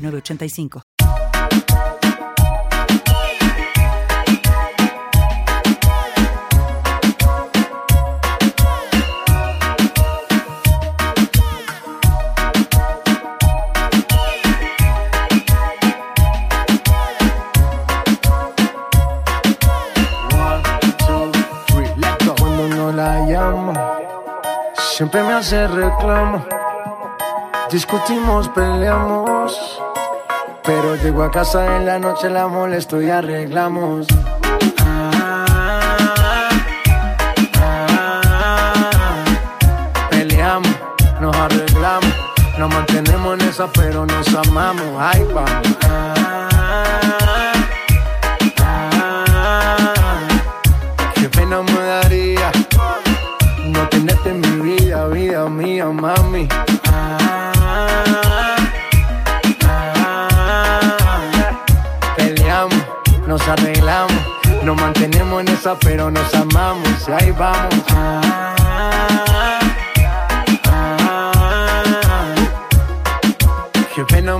985. Cuando no la llamo, siempre me hace reclamo. Discutimos, peleamos. Pero llego a casa en la noche, la molesto y arreglamos. Peleamos, nos arreglamos. Nos mantenemos en esa, pero nos amamos. Ay, vamos. Qué pena me daría no tenerte en mi vida, vida mía, mami. Nos mantenemos en esa, pero nos amamos. Y ahí vamos. Qué pena me daría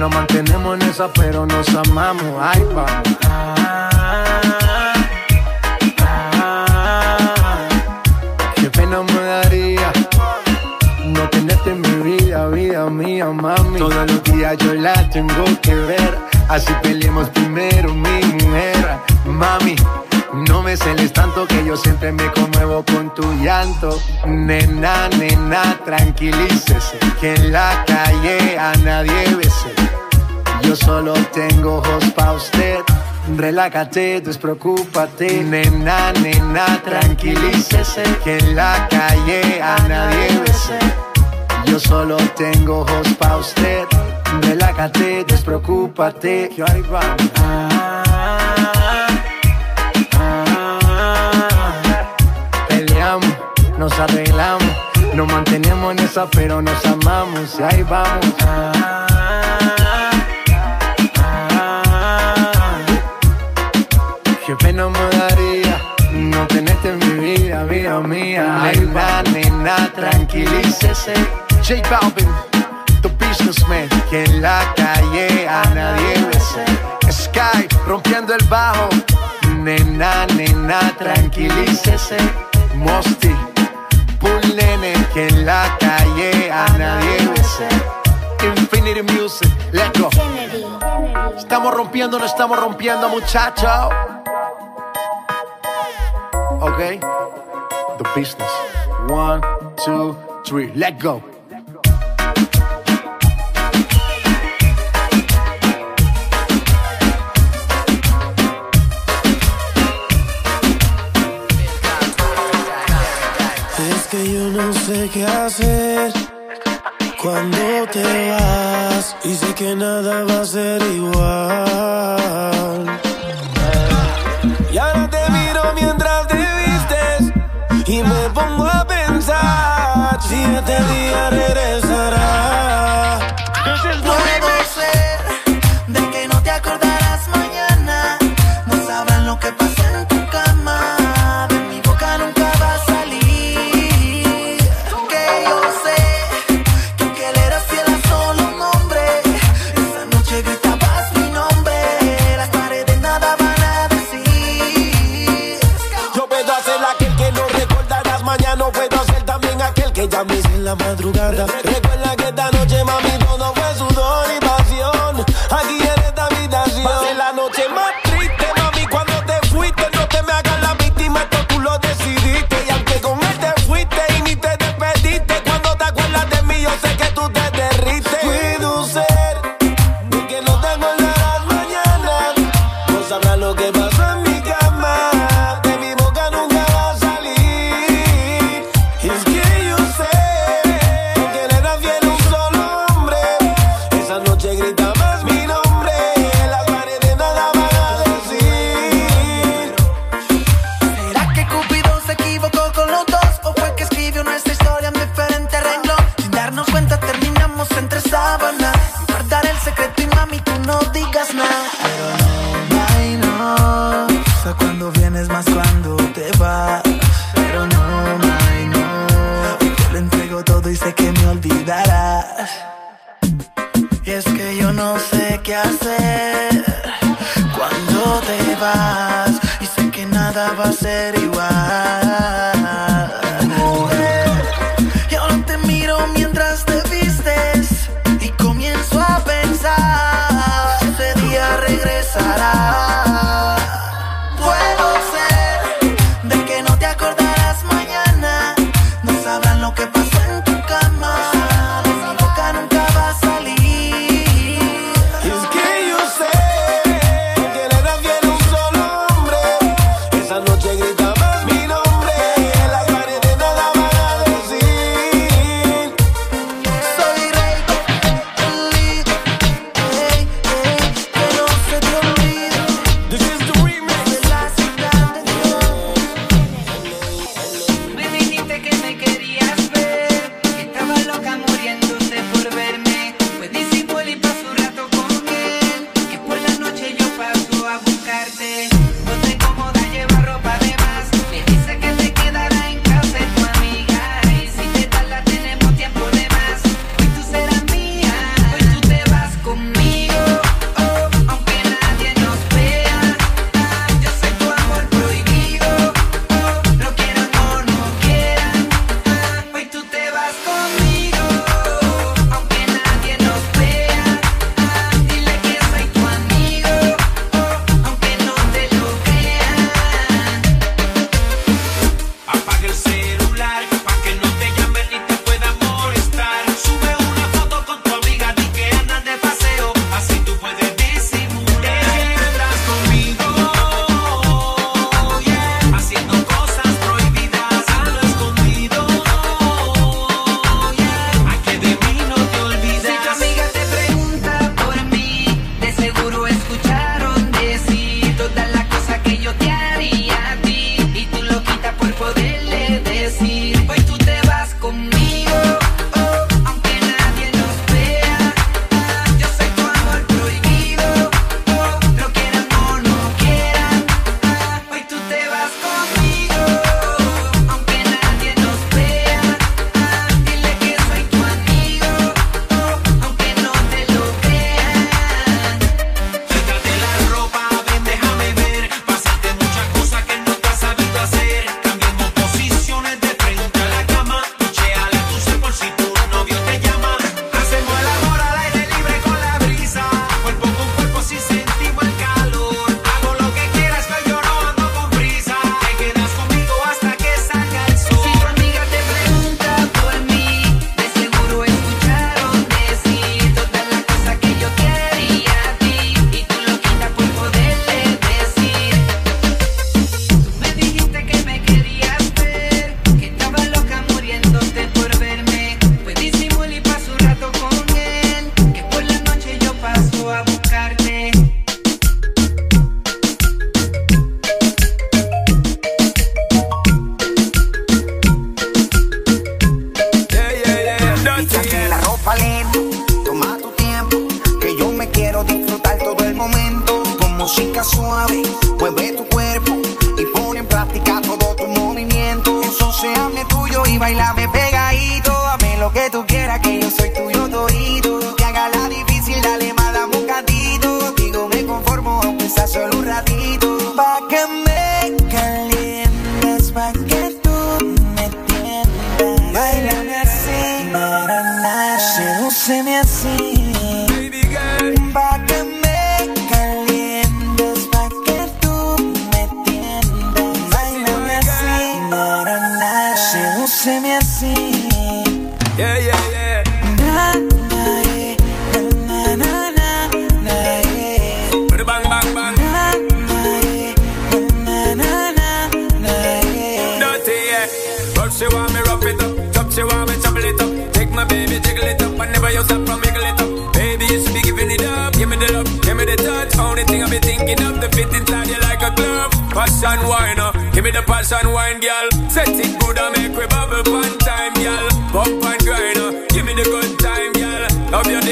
Nos mantenemos en esa, pero nos amamos. Ay, vamos. Qué pena me daría no tenerte en mi vida, vida mía, mami. Todos los días yo la tengo que ver, así peleemos primero, mi mujer, mami. No me celes tanto que yo siempre me conmuevo con tu llanto. Nena, nena, tranquilícese. Que en la calle a nadie bese. Yo solo tengo ojos pa' usted. Relájate, despreocúpate. Nena, nena, tranquilícese. Que en la calle a nadie bese. Yo solo tengo ojos pa' usted. Relájate, despreocúpate. Vamos. Nos arreglamos, nos mantenemos en esa, pero nos amamos y ahí vamos. Qué pena me daría no tenerte en mi vida, vida mía. Ay, va, nena, tranquilícese. J Balvin, the businessman, que en la calle a nadie bese. Sky, rompiendo el bajo. Nena, nena, tranquilícese. Mosty, Nene, que en la calle a nadie bese. Infinity Music, let's go. Estamos rompiendo, no estamos rompiendo, muchacho. Ok, the business. One, two, three, let go. Yo no sé qué hacer cuando te vas y sé que nada va a ser igual. Y ahora te miro mientras te vistes y me pongo a pensar si este día regresará. más cuando te vas. Pero no, my, no. Yo le entrego todo y sé que me olvidarás. Y es que yo no sé qué hacer cuando te vas. Y sé que nada va a ser be thinking of, the fit inside you like a glove. Passion wine, uh. give me the passion wine, girl. Set it good and make we bubble fun time, girl. Bump and grind, uh. give me the good time, girl. Love your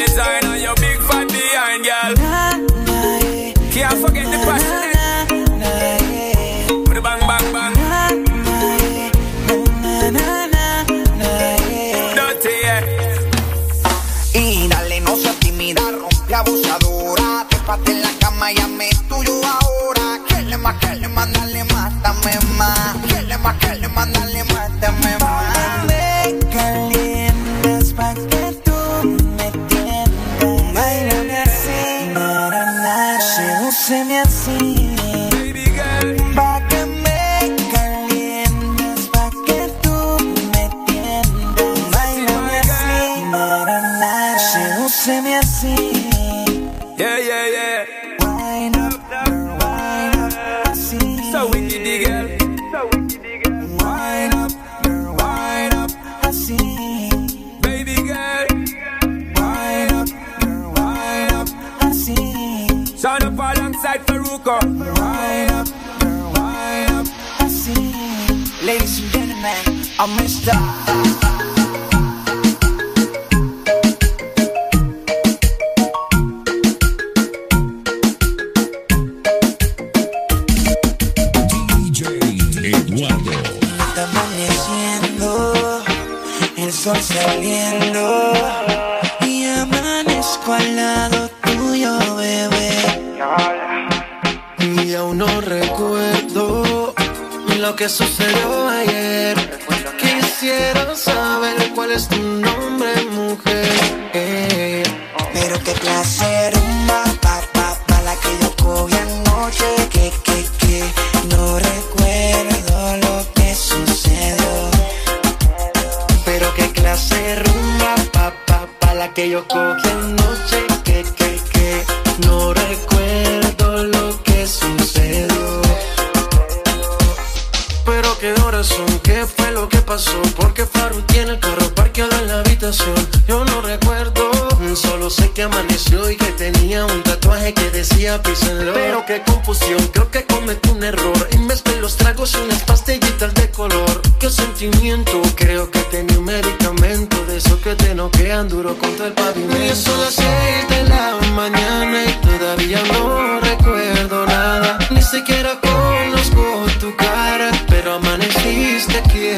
Pero qué horas son, qué lo que pasó. Porque Faru tiene el carro parqueado en la habitación. Yo no recuerdo, solo sé que amaneció y que tenía un tatuaje que decía písenlo. Pero qué confusión, creo que cometí un error. Y mezclé los tragos unas pastillitas de color. Qué sentimiento, creo que tenía un medicamento de eso que te noquean duro contra el pavimento. Y son las seis de la mañana y todavía no recuerdo nada. Ni siquiera conozco tu cara, pero amaneciste aquí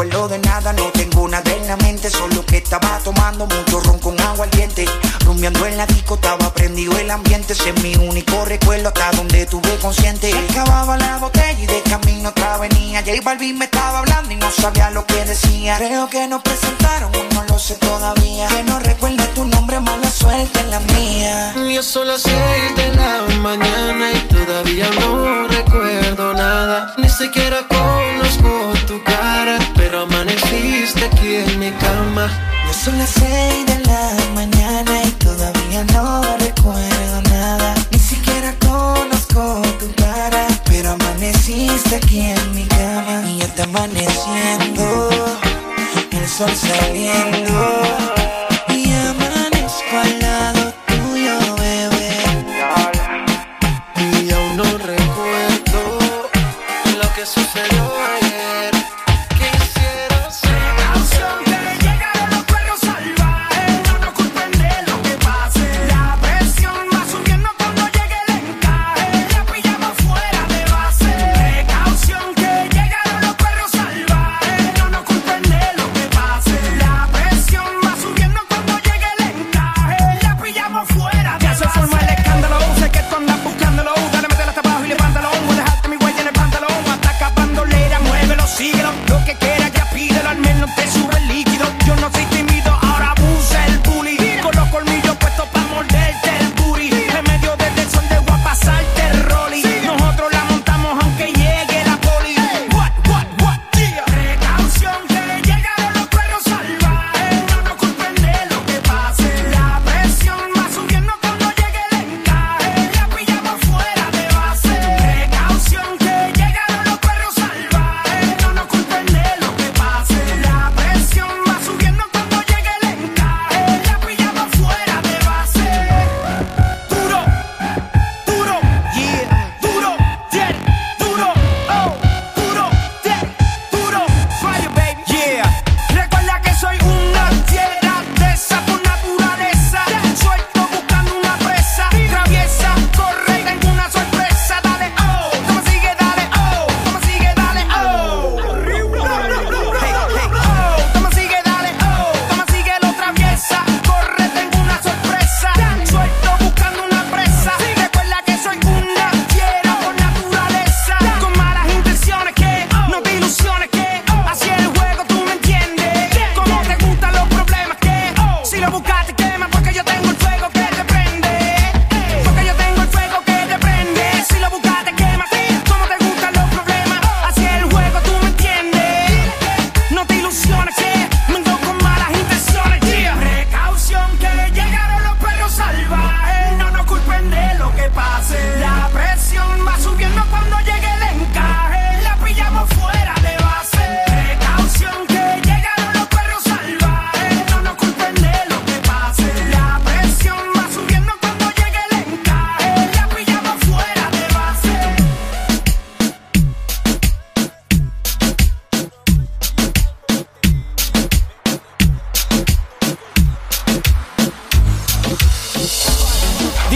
Acuerdo de nada, no tengo nada en la mente, solo que estaba tomando mucho ron con agua al diente. Rumbeando en la disco, estaba prendido el ambiente, ese es mi único recuerdo hasta donde tuve consciente. Acababa la botella y de camino otra venía. J Balvin me estaba hablando y no sabía lo que decía. Creo que nos presentaron, no lo sé todavía. Que no recuerdo tu nombre, mala suerte en la mía. Son las seis de la mañana y todavía no recuerdo nada. Ni siquiera conozco tu cara, amaneciste aquí en mi cama. Ya son las seis de la mañana y todavía no recuerdo nada. Ni siquiera conozco tu cara, pero amaneciste aquí en mi cama. Y ya está amaneciendo, el sol saliendo.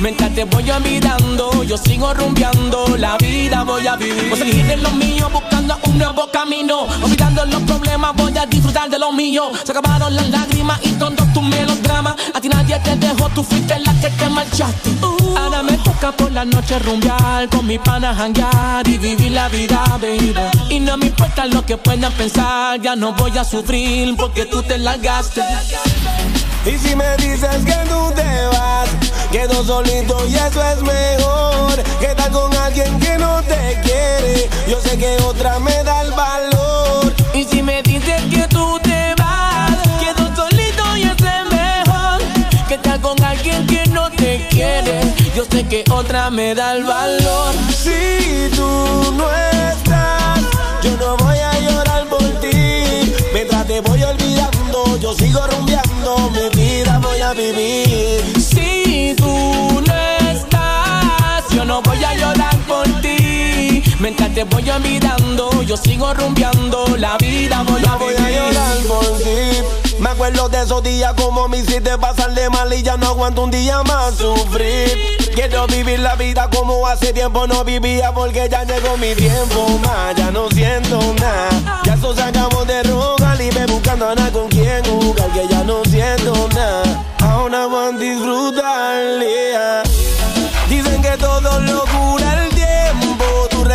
Mientras te voy olvidando, yo sigo rumbeando, la vida voy a vivir. Voy a seguir en lo mío, buscando un nuevo camino. Olvidando los problemas, voy a disfrutar de lo mío. Se acabaron las lágrimas y todos tus melodramas. A ti nadie te dejó, tú fuiste la que te marchaste. Ahora me toca por la noche rumbear, con mi pana janguear y vivir la vida, baby. Y no me importa lo que puedan pensar, ya no voy a sufrir porque tú te largaste. Y si me dices que tú te vas, quedo solito y eso es mejor. Que estar con alguien que no te quiere, yo sé que otra me da el valor. Y si me dices que tú te vas, quedo solito y eso es mejor. Que estar con alguien que no te quiere, yo sé que otra me da el valor. Si tú no estás, yo no voy a llorar por ti. Mientras te voy olvidando, yo sigo rumbeando, mi vida voy a vivir. Mientras te voy olvidando, yo sigo rumbeando, la vida voy a voy a llorar por ti. Me acuerdo de esos días como me hiciste pasar de mal y ya no aguanto un día más sufrir. Quiero vivir la vida como hace tiempo no vivía porque ya llegó mi tiempo más. Ya no siento nada. Ya eso se acabó de rogar y me buscando a nada con quien jugar que ya no siento nada. Ahora van a disfrutar. yeah. Dicen que todo lo cura el tiempo.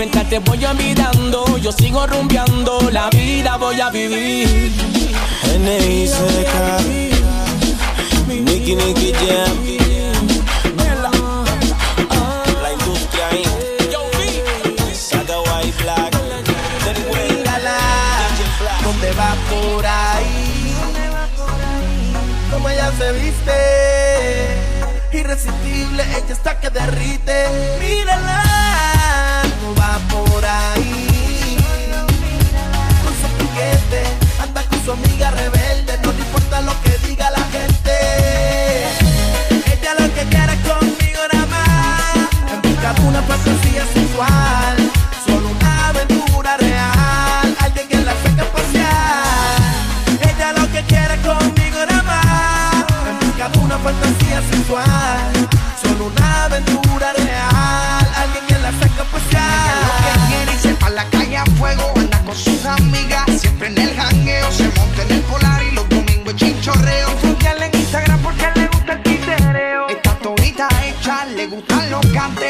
Mientras te voy olvidando, yo sigo rumbeando, la vida voy a vivir. N.I.C.K. Nicky Nicky Jam. ¿dónde va por ahí? Como ella se viste, irresistible, ella está que derrite. Mírala, su amiga rebelde, no le importa lo que diga la gente. Ella lo que quiere conmigo nada más, en busca de una fantasía gustan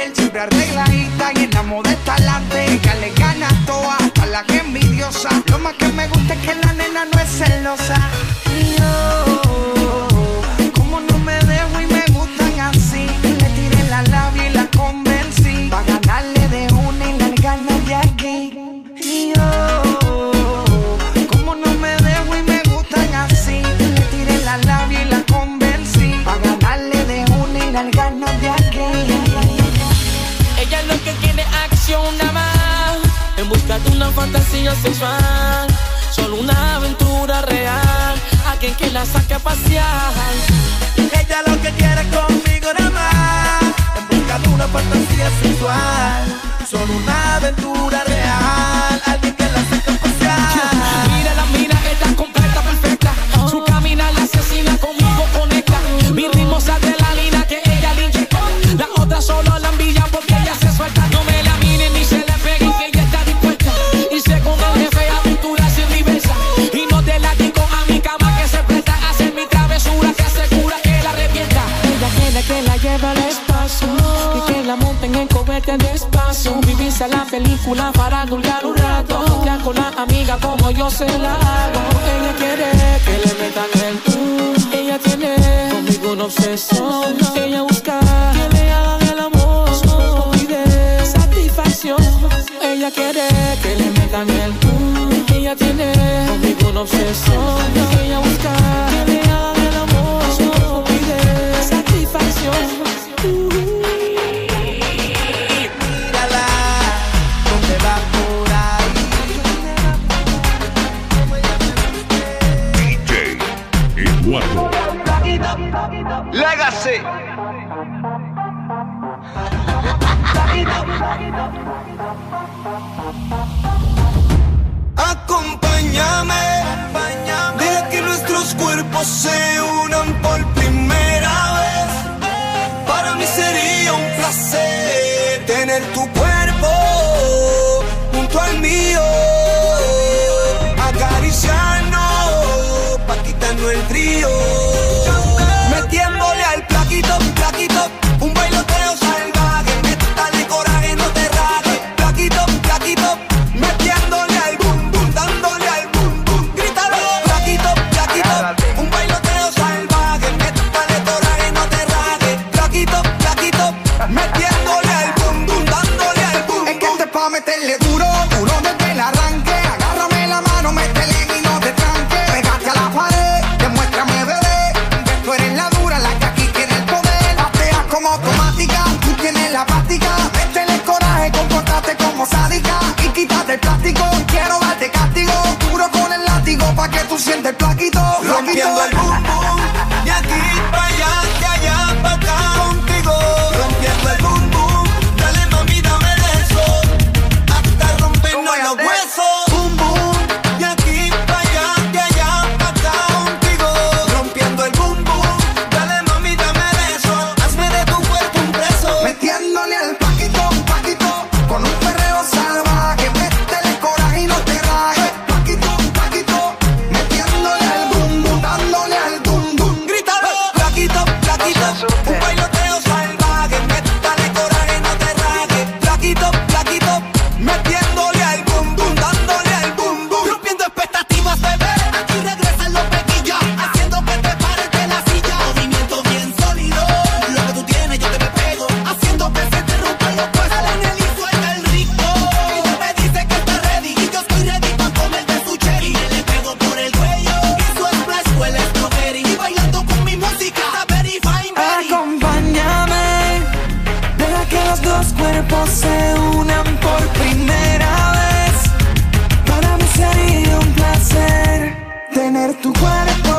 fantasía sexual Solo una aventura real vete despacio. Vivís a la película para dulgar un rato. Ya con la amiga como yo se la hago. Ella quiere que le metan el tú. Ella tiene conmigo una obsesión. Ella busca que le hagan el amor. No pide satisfacción. Ella quiere que le metan el tú. Ella tiene conmigo una obsesión. Ella busca que le hagan el amor. No pide satisfacción. Eduardo. Legacy. Acompáñame, acompáñame, que nuestros cuerpos se unan por primera vez. Para mí sería un placer tener tu cuerpos se unan por primera vez. Para mí sería un placer tener tu cuerpo.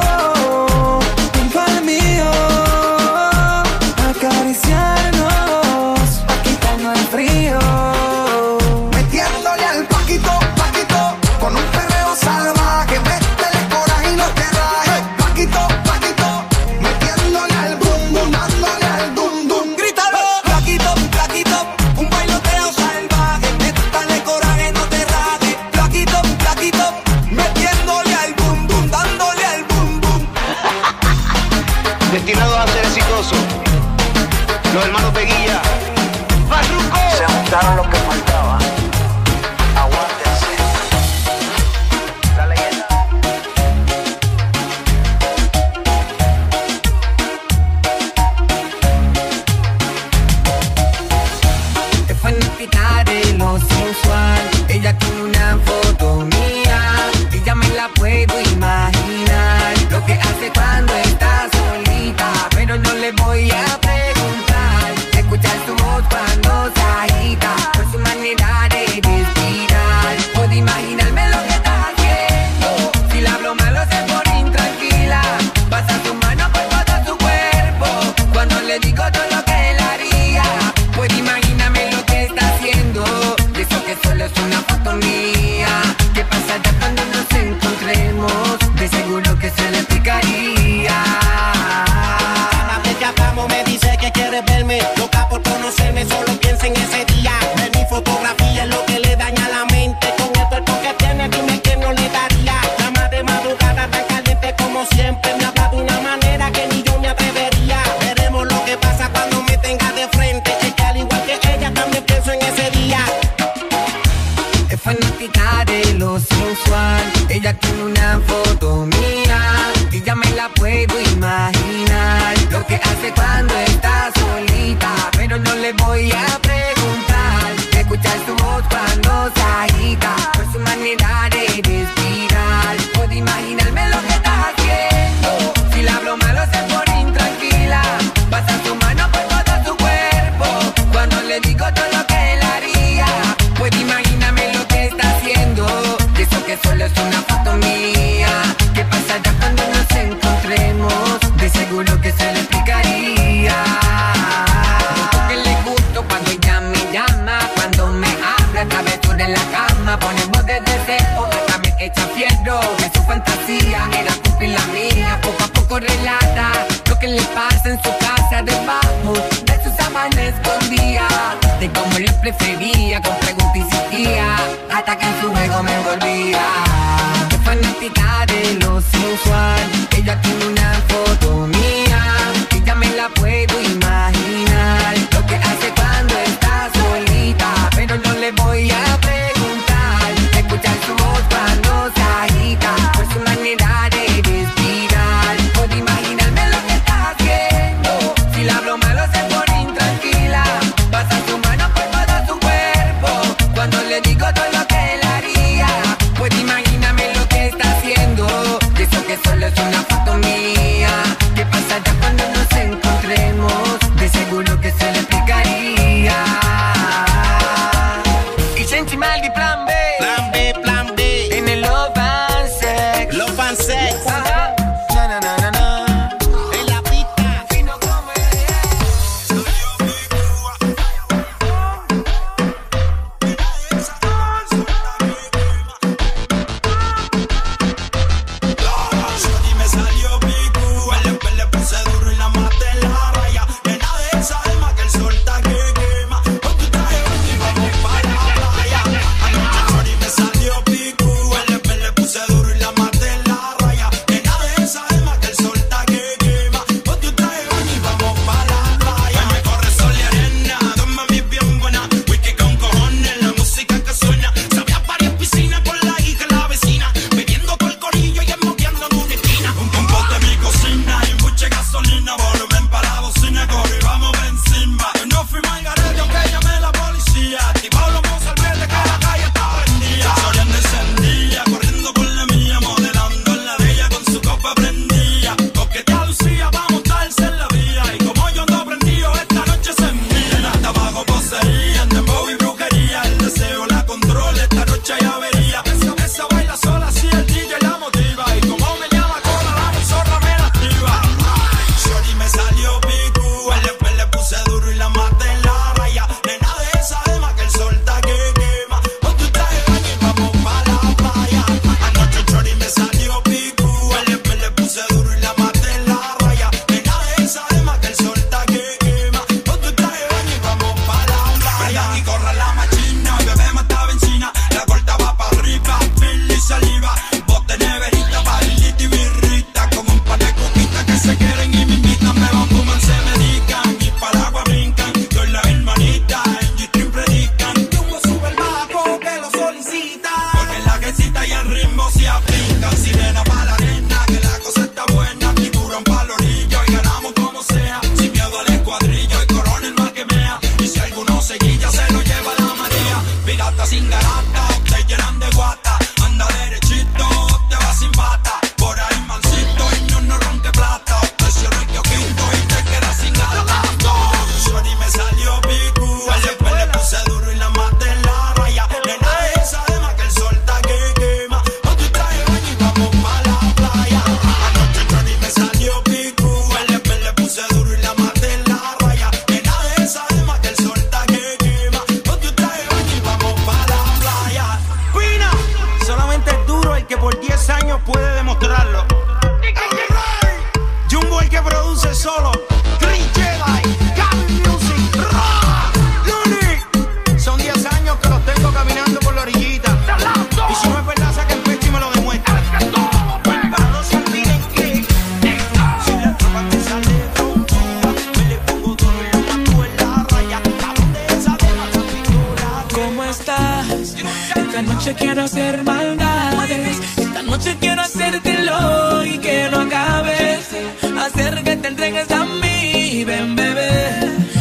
noche quiero hacer maldades. Esta noche quiero hacértelo y que no acabes. Hacer que te entregues a mí, ven bebé.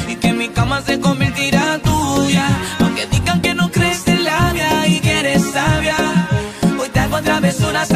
Y que mi cama se convertirá tuya. Aunque digan que no crees en labia y que eres sabia. Hoy te hago travesuras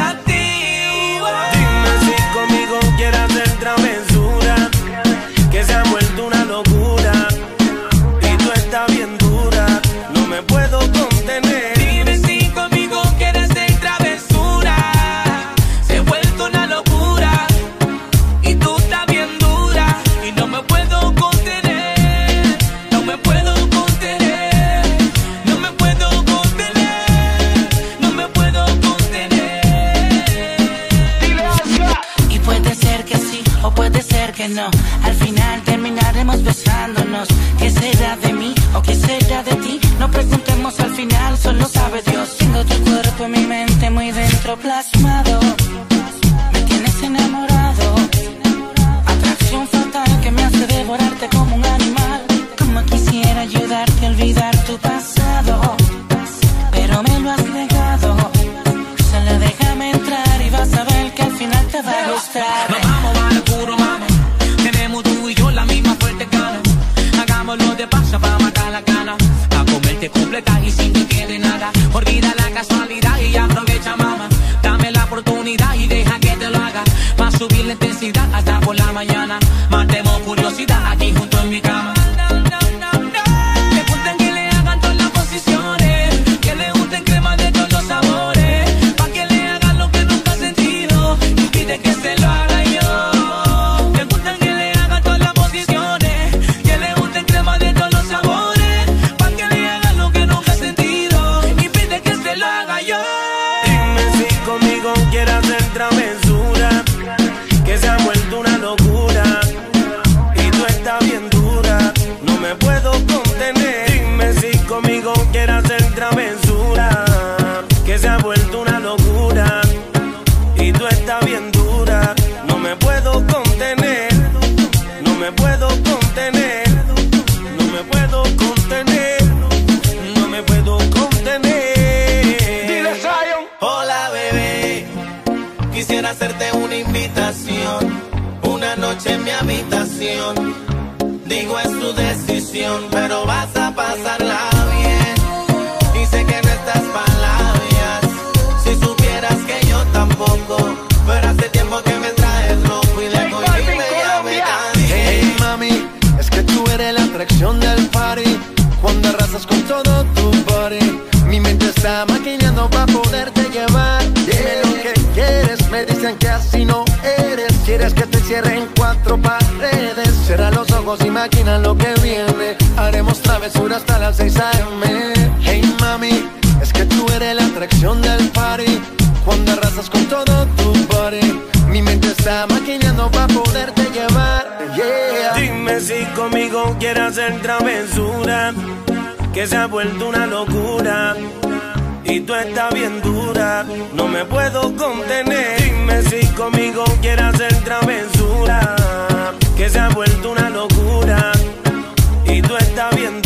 siento una locura. Y tú estás bien dura. No me puedo contener, no me puedo contener, no me puedo contener, no me puedo contener. Dile Hola bebé, quisiera hacerte una invitación, una noche en mi habitación. Digo es tu decisión, pero vas a pasar imagina lo que viene. Haremos travesura hasta las 6 a.m. Hey mami, es que tú eres la atracción del party. Cuando arrasas con todo tu body, mi mente está maquinando para poderte llevar. Yeah. Dime si conmigo quieres hacer travesura, que se ha vuelto una locura. Y tú estás bien dura, no me puedo contener. Dime si conmigo quieres hacer travesura que se ha vuelto una locura. Y tú estás viendo